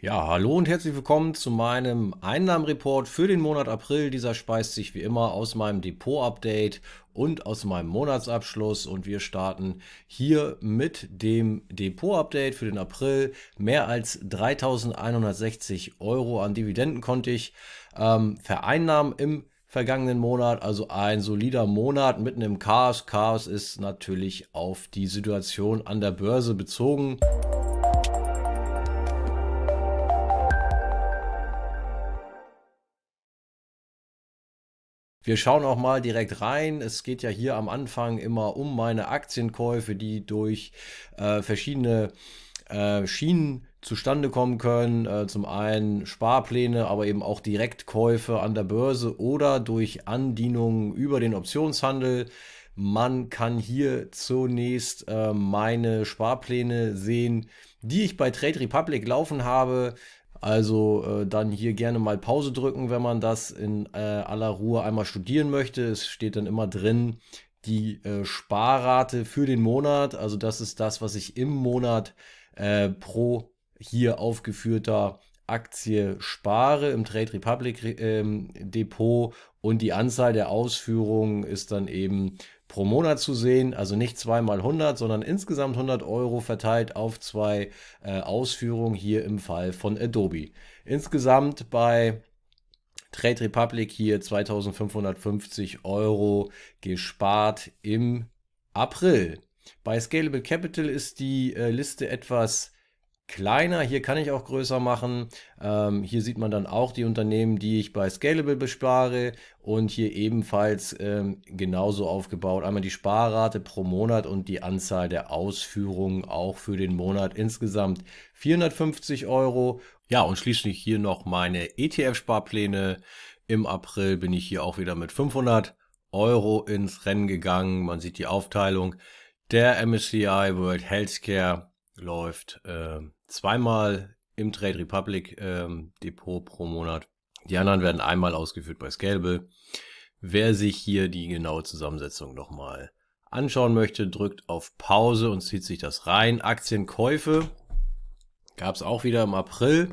Ja, hallo und herzlich willkommen zu meinem Einnahmenreport für den Monat April. Dieser speist sich wie immer aus meinem Depot-Update und aus meinem Monatsabschluss und wir starten hier mit dem Depot-Update für den April. Mehr als 3160 Euro an Dividenden konnte ich ähm, vereinnahmen im vergangenen Monat, also ein solider Monat mitten im Chaos. Chaos ist natürlich auf die Situation an der Börse bezogen. Wir schauen auch mal direkt rein. Es geht ja hier am Anfang immer um meine Aktienkäufe, die durch äh, verschiedene äh, Schienen zustande kommen können. Äh, zum einen Sparpläne, aber eben auch Direktkäufe an der Börse oder durch Andienungen über den Optionshandel. Man kann hier zunächst äh, meine Sparpläne sehen, die ich bei Trade Republic laufen habe. Also äh, dann hier gerne mal Pause drücken, wenn man das in äh, aller Ruhe einmal studieren möchte. Es steht dann immer drin die äh, Sparrate für den Monat. Also das ist das, was ich im Monat äh, pro hier aufgeführter Aktie spare im Trade Republic ähm, Depot und die Anzahl der Ausführungen ist dann eben pro Monat zu sehen, also nicht zweimal 100, sondern insgesamt 100 Euro verteilt auf zwei äh, Ausführungen hier im Fall von Adobe. Insgesamt bei Trade Republic hier 2550 Euro gespart im April. Bei Scalable Capital ist die äh, Liste etwas kleiner. Hier kann ich auch größer machen. Ähm, hier sieht man dann auch die Unternehmen, die ich bei Scalable bespare und hier ebenfalls ähm, genauso aufgebaut. Einmal die Sparrate pro Monat und die Anzahl der Ausführungen auch für den Monat insgesamt 450 Euro. Ja, und schließlich hier noch meine ETF-Sparpläne. Im April bin ich hier auch wieder mit 500 Euro ins Rennen gegangen. Man sieht die Aufteilung. Der MSCI World Healthcare läuft äh, zweimal im Trade Republic ähm, Depot pro Monat. Die anderen werden einmal ausgeführt bei Scalable. Wer sich hier die genaue Zusammensetzung nochmal anschauen möchte, drückt auf Pause und zieht sich das rein. Aktienkäufe gab es auch wieder im April,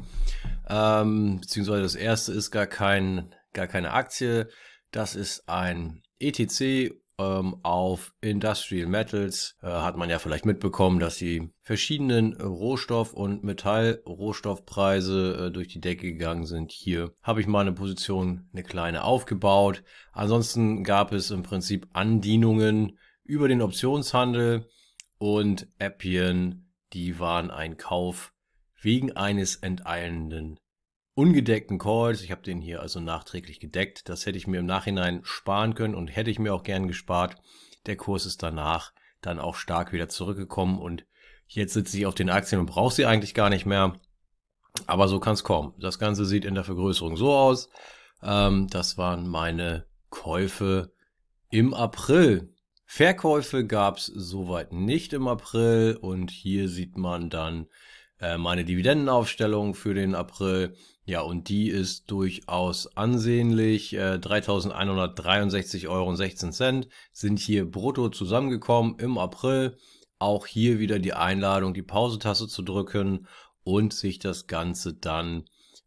ähm, beziehungsweise das erste ist gar, kein, gar keine Aktie. Das ist ein ETC ähm, auf Industrial Metals äh, hat man ja vielleicht mitbekommen, dass die verschiedenen Rohstoff- und Metallrohstoffpreise äh, durch die Decke gegangen sind. Hier habe ich mal eine Position, eine kleine aufgebaut. Ansonsten gab es im Prinzip Andienungen über den Optionshandel und Appian, die waren ein Kauf wegen eines enteilenden ungedeckten Calls. Ich habe den hier also nachträglich gedeckt. Das hätte ich mir im Nachhinein sparen können und hätte ich mir auch gern gespart. Der Kurs ist danach dann auch stark wieder zurückgekommen und jetzt sitze ich auf den Aktien und brauche sie eigentlich gar nicht mehr. Aber so kann es kommen. Das Ganze sieht in der Vergrößerung so aus. Ähm, das waren meine Käufe im April. Verkäufe gab es soweit nicht im April und hier sieht man dann äh, meine Dividendenaufstellung für den April. Ja, und die ist durchaus ansehnlich. Äh, 3.163,16 Euro sind hier brutto zusammengekommen im April. Auch hier wieder die Einladung, die Pausetaste zu drücken und sich das Ganze dann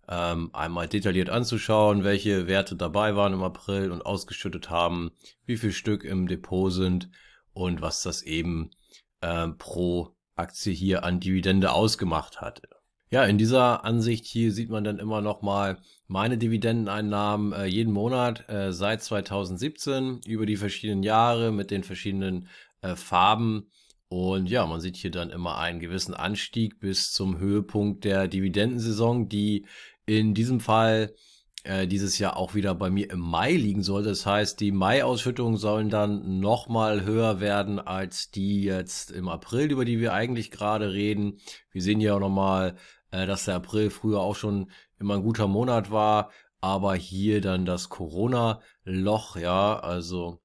ähm, einmal detailliert anzuschauen, welche Werte dabei waren im April und ausgeschüttet haben, wie viel Stück im Depot sind und was das eben äh, pro Aktie hier an Dividende ausgemacht hat. Ja, in dieser Ansicht hier sieht man dann immer noch mal meine Dividendeneinnahmen äh, jeden Monat äh, seit 2017 über die verschiedenen Jahre mit den verschiedenen äh, Farben. Und ja, man sieht hier dann immer einen gewissen Anstieg bis zum Höhepunkt der Dividendensaison, die in diesem Fall äh, dieses Jahr auch wieder bei mir im Mai liegen soll. Das heißt, die Mai-Ausschüttungen sollen dann nochmal höher werden als die jetzt im April, über die wir eigentlich gerade reden. Wir sehen hier auch nochmal äh, dass der April früher auch schon immer ein guter Monat war, aber hier dann das Corona-Loch, ja, also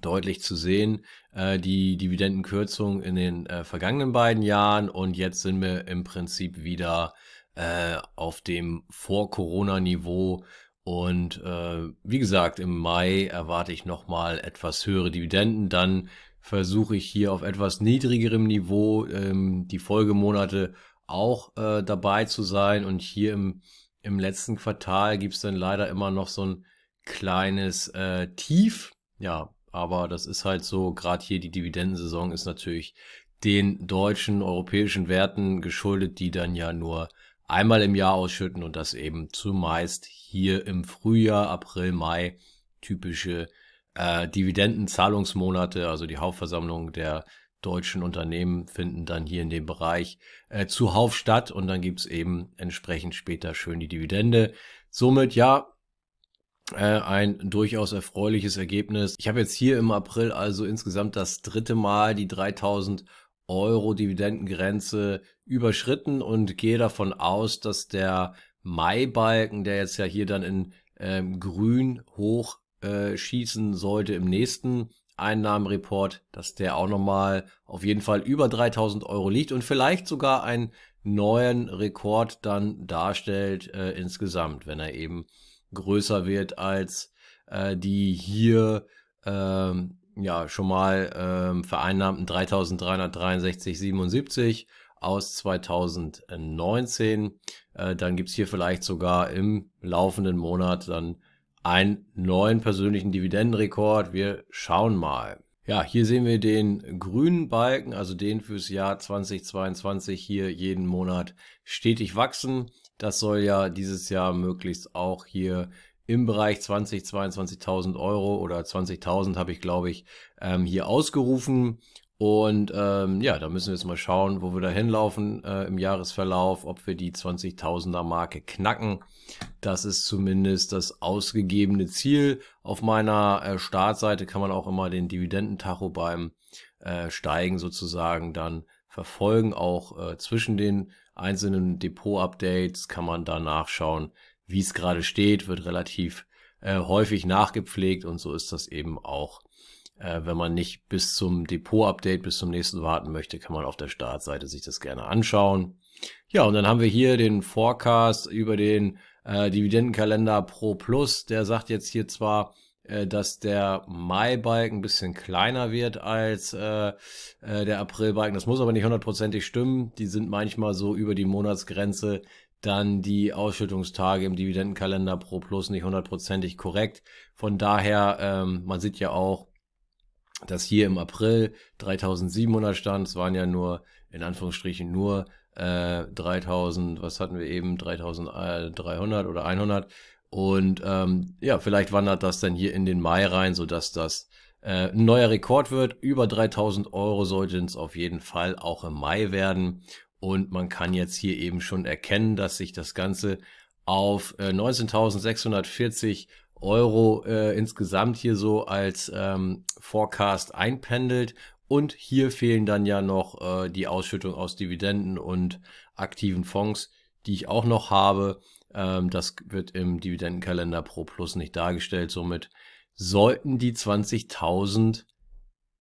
deutlich zu sehen, äh, die Dividendenkürzung in den äh, vergangenen beiden Jahren und jetzt sind wir im Prinzip wieder äh, auf dem Vor-Corona-Niveau und wie gesagt, im Mai erwarte ich nochmal etwas höhere Dividenden, dann versuche ich hier auf etwas niedrigerem Niveau ähm, die Folgemonate auch äh, dabei zu sein. Und hier im, im letzten Quartal gibt es dann leider immer noch so ein kleines äh, Tief. Ja, aber das ist halt so, gerade hier die Dividendensaison ist natürlich den deutschen, europäischen Werten geschuldet, die dann ja nur einmal im Jahr ausschütten und das eben zumeist hier im Frühjahr, April, Mai typische äh, Dividendenzahlungsmonate, also die Hauptversammlung der deutschen Unternehmen finden dann hier in dem Bereich äh, zuhauf statt und dann gibt's eben entsprechend später schön die Dividende. Somit ja, äh, ein durchaus erfreuliches Ergebnis. Ich habe jetzt hier im April also insgesamt das dritte Mal die 3000 Euro Dividendengrenze überschritten und gehe davon aus, dass der Mai-Balken, der jetzt ja hier dann in ähm, grün hoch äh, schießen sollte im nächsten Einnahmenreport, dass der auch nochmal auf jeden Fall über 3000 Euro liegt und vielleicht sogar einen neuen Rekord dann darstellt äh, insgesamt, wenn er eben größer wird als äh, die hier ähm, ja schon mal ähm, vereinnahmten 3363,77 aus 2019. Äh, dann gibt's hier vielleicht sogar im laufenden Monat dann einen neuen persönlichen Dividendenrekord. Wir schauen mal. Ja, hier sehen wir den grünen Balken, also den fürs Jahr 2022 hier jeden Monat stetig wachsen. Das soll ja dieses Jahr möglichst auch hier im Bereich 20, 22.000 Euro oder 20.000 habe ich, glaube ich, ähm, hier ausgerufen. Und ähm, ja, da müssen wir jetzt mal schauen, wo wir da hinlaufen äh, im Jahresverlauf, ob wir die 20.000er Marke knacken. Das ist zumindest das ausgegebene Ziel. Auf meiner äh, Startseite kann man auch immer den Dividendentacho beim äh, Steigen sozusagen dann verfolgen. Auch äh, zwischen den einzelnen Depot-Updates kann man da nachschauen, wie es gerade steht, wird relativ äh, häufig nachgepflegt und so ist das eben auch. Äh, wenn man nicht bis zum Depot-Update, bis zum nächsten warten möchte, kann man auf der Startseite sich das gerne anschauen. Ja, und dann haben wir hier den Forecast über den äh, Dividendenkalender Pro Plus. Der sagt jetzt hier zwar, äh, dass der Mai-Balken ein bisschen kleiner wird als äh, äh, der April-Balken. Das muss aber nicht hundertprozentig stimmen. Die sind manchmal so über die Monatsgrenze dann die Ausschüttungstage im Dividendenkalender Pro Plus nicht hundertprozentig korrekt. Von daher, ähm, man sieht ja auch, dass hier im April 3700 stand. Es waren ja nur, in Anführungsstrichen, nur äh, 3000, was hatten wir eben, 3300 oder 100. Und ähm, ja, vielleicht wandert das dann hier in den Mai rein, sodass das äh, ein neuer Rekord wird. Über 3000 Euro sollten es auf jeden Fall auch im Mai werden. Und man kann jetzt hier eben schon erkennen, dass sich das Ganze auf äh, 19.640 Euro äh, insgesamt hier so als ähm, Forecast einpendelt. Und hier fehlen dann ja noch äh, die Ausschüttung aus Dividenden und aktiven Fonds, die ich auch noch habe. Ähm, das wird im Dividendenkalender Pro Plus nicht dargestellt. Somit sollten die 20.000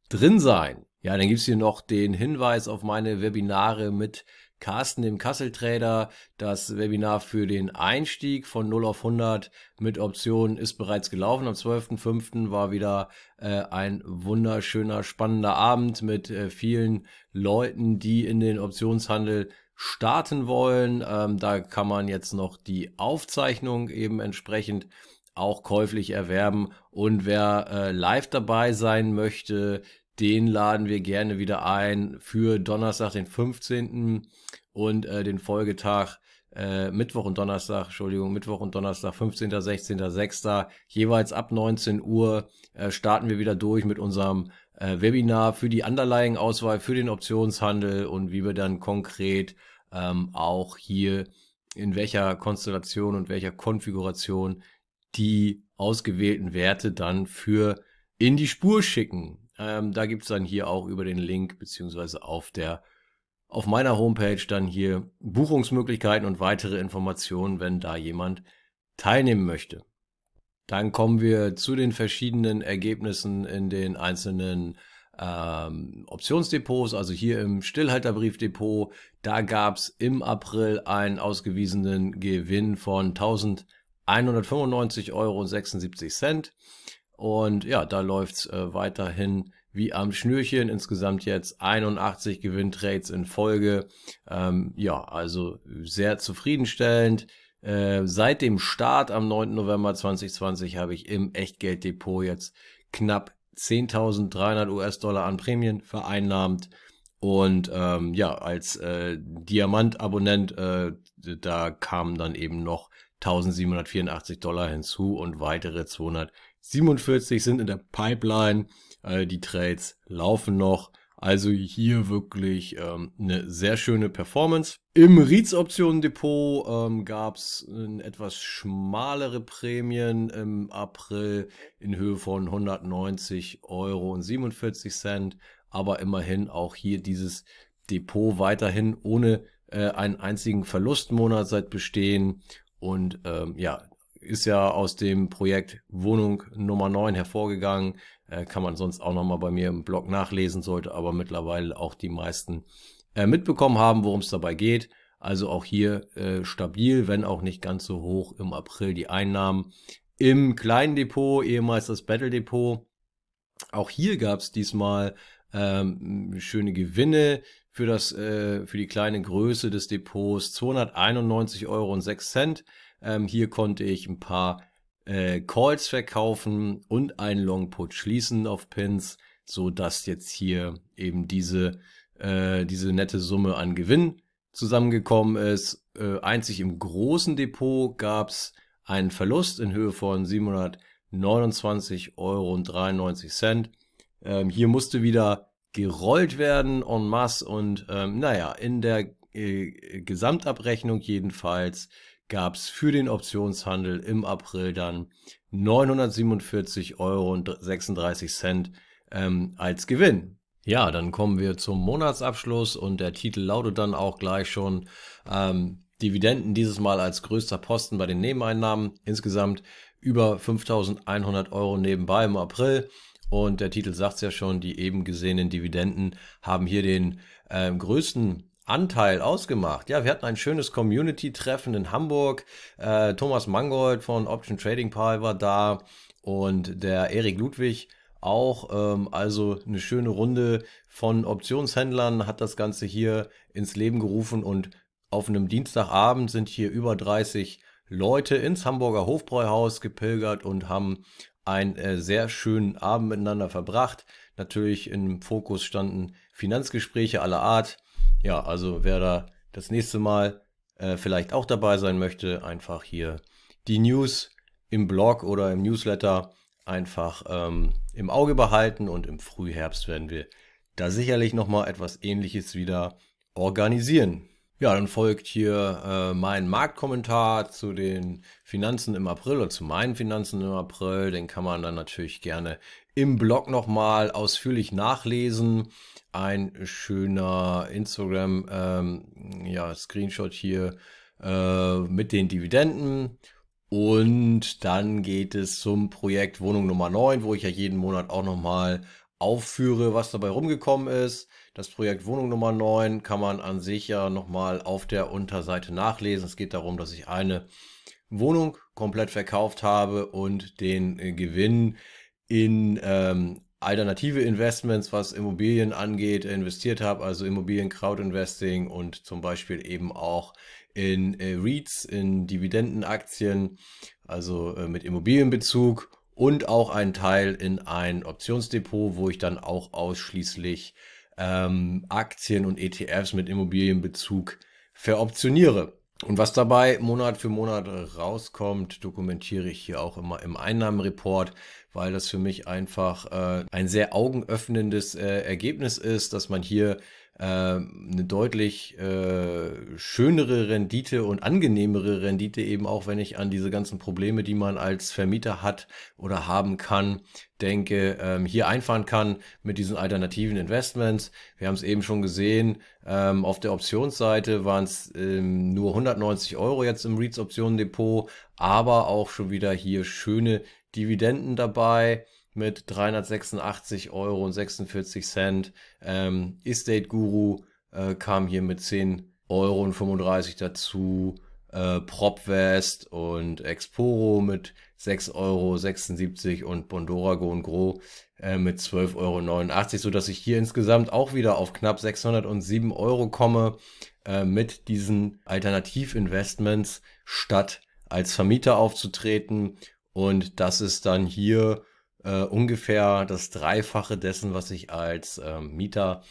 drin sein. Ja, dann gibt's hier noch den Hinweis auf meine Webinare mit Carsten, dem Kasseltrader. Das Webinar für den Einstieg von 0 auf 100 mit Optionen ist bereits gelaufen. Am 12.05. war wieder äh, ein wunderschöner, spannender Abend mit äh, vielen Leuten, die in den Optionshandel starten wollen. Ähm, da kann man jetzt noch die Aufzeichnung eben entsprechend auch käuflich erwerben. Und wer äh, live dabei sein möchte, den laden wir gerne wieder ein für Donnerstag, den 15. und äh, den Folgetag äh, Mittwoch und Donnerstag, Entschuldigung, Mittwoch und Donnerstag, 15., 16., 6. Jeweils ab 19 Uhr äh, starten wir wieder durch mit unserem äh, Webinar für die Underlying-Auswahl, für den Optionshandel und wie wir dann konkret ähm, auch hier in welcher Konstellation und welcher Konfiguration die ausgewählten Werte dann für in die Spur schicken. Ähm, da gibt's dann hier auch über den Link beziehungsweise auf der auf meiner Homepage dann hier Buchungsmöglichkeiten und weitere Informationen, wenn da jemand teilnehmen möchte. Dann kommen wir zu den verschiedenen Ergebnissen in den einzelnen ähm, Optionsdepots, also hier im Stillhalterbriefdepot. Da gab's im April einen ausgewiesenen Gewinn von 1195,76 Euro. Und ja, da läuft's äh, weiterhin wie am Schnürchen. Insgesamt jetzt 81 Gewinntrades in Folge. Ähm, ja, also sehr zufriedenstellend. Äh, seit dem Start am 9. November 2020 habe ich im Echtgelddepot jetzt knapp 10.300 US-Dollar an Prämien vereinnahmt. Und ähm, ja, als äh, Diamant-Abonnent, äh, da kamen dann eben noch 1784 Dollar hinzu und weitere 247 sind in der Pipeline. Äh, die Trades laufen noch. Also hier wirklich ähm, eine sehr schöne Performance. Im REITs-Optionen-Depot ähm, gab es etwas schmalere Prämien im April in Höhe von 190 Euro und 47 Cent. Aber immerhin auch hier dieses Depot weiterhin ohne äh, einen einzigen Verlustmonat seit Bestehen. Und ähm, ja, ist ja aus dem Projekt Wohnung Nummer 9 hervorgegangen. Äh, kann man sonst auch nochmal bei mir im Blog nachlesen, sollte aber mittlerweile auch die meisten äh, mitbekommen haben, worum es dabei geht. Also auch hier äh, stabil, wenn auch nicht ganz so hoch im April die Einnahmen. Im kleinen Depot, ehemals das Battle Depot, auch hier gab es diesmal ähm, schöne Gewinne für, das, äh, für die kleine Größe des Depots. 291,06 Euro. Ähm, hier konnte ich ein paar äh, Calls verkaufen und einen Long Put schließen auf Pins, so dass jetzt hier eben diese, äh, diese nette Summe an Gewinn zusammengekommen ist. Äh, einzig im großen Depot gab es einen Verlust in Höhe von 729,93 Euro. Ähm, hier musste wieder gerollt werden en masse und ähm, naja, in der äh, Gesamtabrechnung jedenfalls gab es für den Optionshandel im April dann 947,36 Euro ähm, als Gewinn. Ja, dann kommen wir zum Monatsabschluss und der Titel lautet dann auch gleich schon ähm, Dividenden dieses Mal als größter Posten bei den Nebeneinnahmen. Insgesamt über 5100 Euro nebenbei im April. Und der Titel sagt es ja schon, die eben gesehenen Dividenden haben hier den äh, größten Anteil ausgemacht? Ja, wir hatten ein schönes Community-Treffen in Hamburg. Äh, Thomas Mangold von Option Trading Pal war da und der Erik Ludwig auch. Ähm, also eine schöne Runde von Optionshändlern hat das Ganze hier ins Leben gerufen und auf einem Dienstagabend sind hier über 30 Leute ins Hamburger Hofbräuhaus gepilgert und haben einen äh, sehr schönen Abend miteinander verbracht. Natürlich im Fokus standen Finanzgespräche aller Art. Ja, also wer da das nächste Mal äh, vielleicht auch dabei sein möchte, einfach hier die News im Blog oder im Newsletter einfach ähm, im Auge behalten und im Frühherbst werden wir da sicherlich nochmal etwas ähnliches wieder organisieren. Ja, dann folgt hier äh, mein Marktkommentar zu den Finanzen im April oder zu meinen Finanzen im April. Den kann man dann natürlich gerne im Blog nochmal ausführlich nachlesen ein schöner Instagram ähm, ja, Screenshot hier äh, mit den Dividenden. Und dann geht es zum Projekt Wohnung Nummer 9, wo ich ja jeden Monat auch nochmal aufführe, was dabei rumgekommen ist. Das Projekt Wohnung Nummer 9 kann man an sich ja nochmal auf der Unterseite nachlesen. Es geht darum, dass ich eine Wohnung komplett verkauft habe und den äh, Gewinn in ähm, alternative Investments, was Immobilien angeht, investiert habe, also Immobilien Crowd Investing und zum Beispiel eben auch in äh, REITs, in Dividendenaktien, also äh, mit Immobilienbezug und auch einen Teil in ein Optionsdepot, wo ich dann auch ausschließlich ähm, Aktien und ETFs mit Immobilienbezug veroptioniere. Und was dabei Monat für Monat rauskommt, dokumentiere ich hier auch immer im Einnahmenreport, weil das für mich einfach äh, ein sehr augenöffnendes äh, Ergebnis ist, dass man hier äh, eine deutlich äh, schönere Rendite und angenehmere Rendite eben auch, wenn ich an diese ganzen Probleme, die man als Vermieter hat oder haben kann, denke, ähm, hier einfahren kann mit diesen alternativen Investments. Wir haben es eben schon gesehen, ähm, auf der Optionsseite waren es ähm, nur 190 Euro jetzt im REITs Optionen aber auch schon wieder hier schöne Dividenden dabei mit 386 Euro und 46 Cent. Ähm, Estate Guru äh, kam hier mit 10 Euro und 35 dazu. äh, Propvest und Exporo mit 6,76 Euro und Bondora Go und Gro äh, mit 12,89 Euro, sodass ich hier insgesamt auch wieder auf knapp 607 Euro komme äh, mit diesen Alternativinvestments statt als Vermieter aufzutreten. Und das ist dann hier äh, ungefähr das Dreifache dessen, was ich als äh, Mieter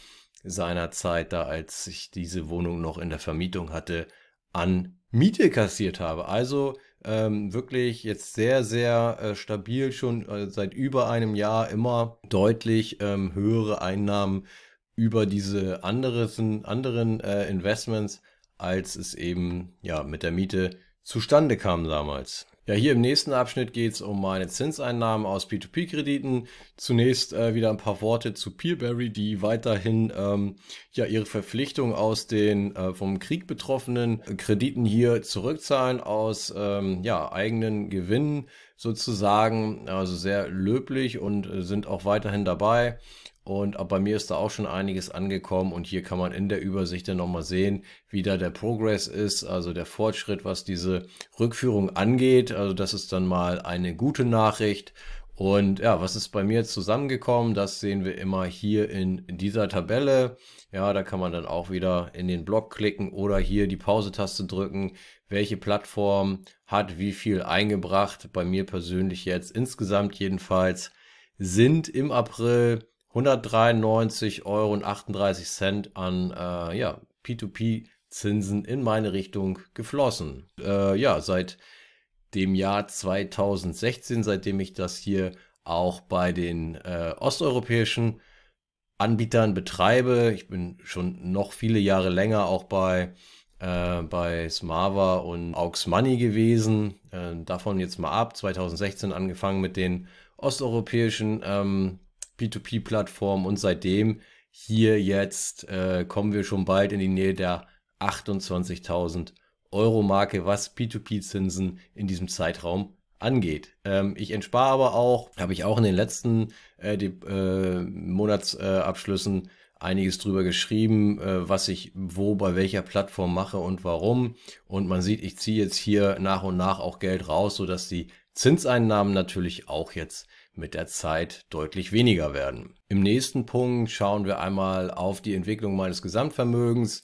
seinerzeit, da als ich diese Wohnung noch in der Vermietung hatte, an Miete kassiert habe. Also ähm, wirklich jetzt sehr, sehr äh, stabil schon äh, seit über einem Jahr immer deutlich ähm, höhere Einnahmen über diese anderen, anderen äh, Investments, als es eben ja mit der Miete zustande kam damals. Ja, hier im nächsten Abschnitt geht es um meine Zinseinnahmen aus P2P-Krediten. Zunächst äh, wieder ein paar Worte zu Peerberry, die weiterhin ähm, ja ihre Verpflichtung aus den äh, vom Krieg betroffenen Krediten hier zurückzahlen aus ähm, ja, eigenen Gewinnen sozusagen. Also sehr löblich und äh, sind auch weiterhin dabei. Und bei mir ist da auch schon einiges angekommen und hier kann man in der Übersicht dann nochmal sehen, wie da der Progress ist, also der Fortschritt, was diese Rückführung angeht. Also das ist dann mal eine gute Nachricht. Und ja, was ist bei mir zusammengekommen? Das sehen wir immer hier in dieser Tabelle. Ja, da kann man dann auch wieder in den Block klicken oder hier die Pause-Taste drücken. Welche Plattform hat wie viel eingebracht? Bei mir persönlich jetzt insgesamt jedenfalls sind im April 193,38 Euro an äh, ja, P2P-Zinsen in meine Richtung geflossen. Äh, ja, seit dem Jahr 2016, seitdem ich das hier auch bei den äh, osteuropäischen Anbietern betreibe. Ich bin schon noch viele Jahre länger auch bei, äh, bei Smava und Aux Money gewesen. Äh, davon jetzt mal ab. 2016 angefangen mit den osteuropäischen ähm, P2P-Plattform und seitdem hier jetzt äh, kommen wir schon bald in die Nähe der 28.000 Euro Marke, was P2P-Zinsen in diesem Zeitraum angeht. Ähm, ich entspare aber auch, habe ich auch in den letzten äh, die, äh, Monatsabschlüssen einiges drüber geschrieben, äh, was ich wo bei welcher Plattform mache und warum. Und man sieht, ich ziehe jetzt hier nach und nach auch Geld raus, sodass die Zinseinnahmen natürlich auch jetzt mit der Zeit deutlich weniger werden. Im nächsten Punkt schauen wir einmal auf die Entwicklung meines Gesamtvermögens.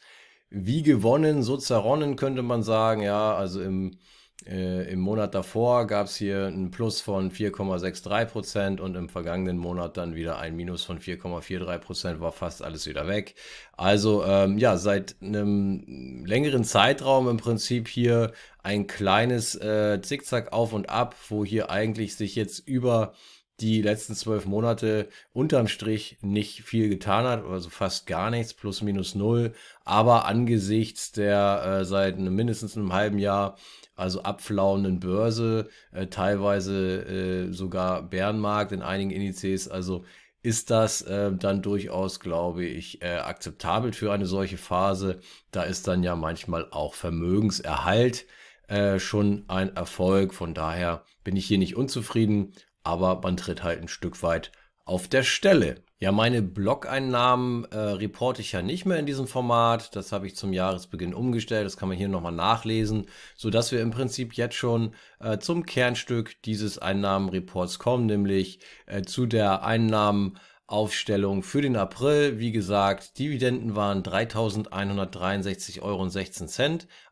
Wie gewonnen, so zerronnen könnte man sagen. Ja, also im, äh, im Monat davor gab es hier ein Plus von 4,63 Prozent und im vergangenen Monat dann wieder ein Minus von 4,43 Prozent, war fast alles wieder weg. Also ähm, ja, seit einem längeren Zeitraum im Prinzip hier ein kleines äh, Zickzack auf und ab, wo hier eigentlich sich jetzt über die letzten zwölf Monate unterm Strich nicht viel getan hat, also fast gar nichts, plus minus null. Aber angesichts der äh, seit mindestens einem halben Jahr also abflauenden Börse, äh, teilweise äh, sogar Bärenmarkt in einigen Indizes, also ist das äh, dann durchaus, glaube ich, äh, akzeptabel für eine solche Phase. Da ist dann ja manchmal auch Vermögenserhalt äh, schon ein Erfolg. Von daher bin ich hier nicht unzufrieden aber man tritt halt ein Stück weit auf der Stelle. Ja, meine Blog-Einnahmen äh, reporte ich ja nicht mehr in diesem Format. Das habe ich zum Jahresbeginn umgestellt. Das kann man hier nochmal nachlesen, sodass wir im Prinzip jetzt schon äh, zum Kernstück dieses Einnahmenreports kommen, nämlich äh, zu der Einnahmen Aufstellung für den April. Wie gesagt, Dividenden waren 3.163,16 Euro.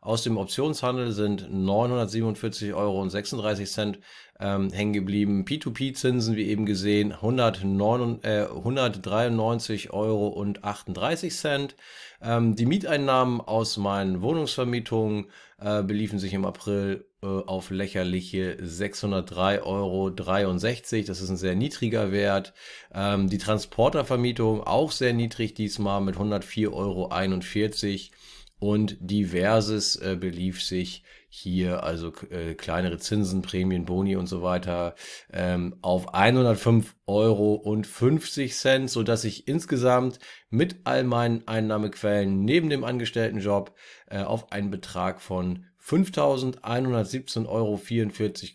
Aus dem Optionshandel sind 947,36 Euro ähm, hängen geblieben. P2P-Zinsen, wie eben gesehen, 109, äh, 193,38 Euro Ähm, die Mieteinnahmen aus meinen Wohnungsvermietungen äh, beliefen sich im April äh, auf lächerliche 603,63 Euro. Das ist ein sehr niedriger Wert. Ähm, die Transportervermietung auch sehr niedrig diesmal mit 104,41 Euro. Und diverses äh, belief sich hier, also äh, kleinere Zinsen, Prämien, Boni und so weiter, ähm, auf 105 Euro und 50 Cent, so dass ich insgesamt mit all meinen Einnahmequellen neben dem Angestelltenjob äh, auf einen Betrag von 5.117,44 Euro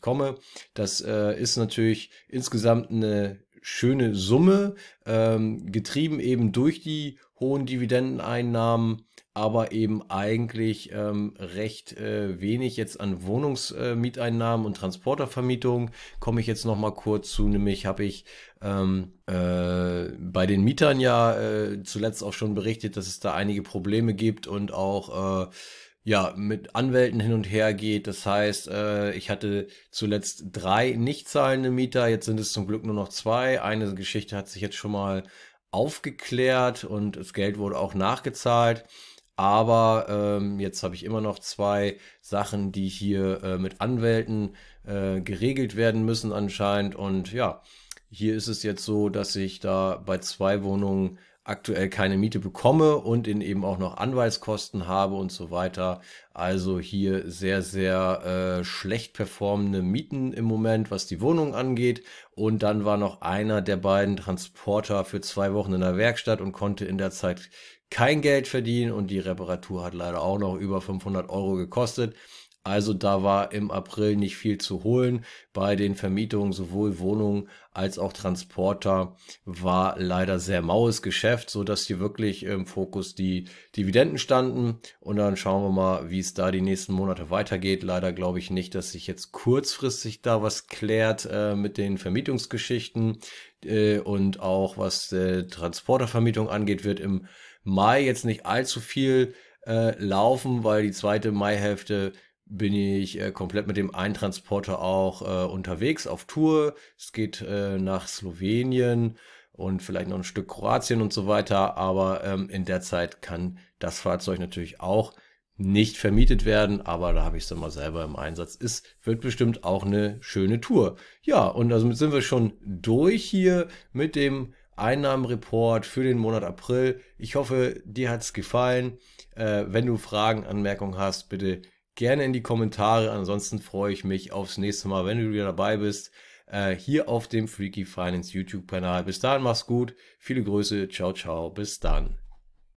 komme. Das äh, ist natürlich insgesamt eine schöne Summe, ähm, getrieben eben durch die hohen Dividendeneinnahmen aber eben eigentlich ähm, recht äh, wenig jetzt an Wohnungsmieteinnahmen äh, und Transportervermietung. Komme ich jetzt noch mal kurz zu, nämlich habe ich ähm, äh, bei den Mietern ja äh, zuletzt auch schon berichtet, dass es da einige Probleme gibt und auch äh, ja, mit Anwälten hin und her geht. Das heißt, äh, ich hatte zuletzt drei nicht zahlende Mieter, jetzt sind es zum Glück nur noch zwei. Eine Geschichte hat sich jetzt schon mal aufgeklärt und das Geld wurde auch nachgezahlt. Aber ähm, jetzt habe ich immer noch zwei Sachen, die hier äh, mit Anwälten äh, geregelt werden müssen anscheinend. Und ja, hier ist es jetzt so, dass ich da bei zwei Wohnungen aktuell keine Miete bekomme und in eben auch noch Anwaltskosten habe und so weiter. Also hier sehr, sehr äh, schlecht performende Mieten im Moment, was die Wohnung angeht. Und dann war noch einer der beiden Transporter für zwei Wochen in der Werkstatt und konnte in der Zeit kein Geld verdienen und die Reparatur hat leider auch noch über 500 Euro gekostet. Also da war im April nicht viel zu holen. Bei den Vermietungen sowohl Wohnungen als auch Transporter war leider sehr maues Geschäft, so dass hier wirklich im Fokus die Dividenden standen. Und dann schauen wir mal, wie es da die nächsten Monate weitergeht. Leider glaube ich nicht, dass sich jetzt kurzfristig da was klärt äh, mit den Vermietungsgeschichten. Äh, und auch was äh, Transportervermietung angeht, wird im Mai jetzt nicht allzu viel äh, laufen, weil die zweite Maihälfte bin ich äh, komplett mit dem Eintransporter auch äh, unterwegs auf Tour. Es geht äh, nach Slowenien und vielleicht noch ein Stück Kroatien und so weiter. Aber ähm, in der Zeit kann das Fahrzeug natürlich auch nicht vermietet werden, aber da habe ich es dann mal selber im Einsatz. Es wird bestimmt auch eine schöne Tour. Ja, und damit sind wir schon durch hier mit dem Einnahmenreport für den Monat April. Ich hoffe, dir hat es gefallen. Äh, wenn du Fragen, Anmerkungen hast, bitte gerne in die Kommentare. Ansonsten freue ich mich aufs nächste Mal, wenn du wieder dabei bist, äh, hier auf dem Freaky Finance YouTube-Kanal. Bis dahin, mach's gut. Viele Grüße. Ciao, ciao. Bis dann.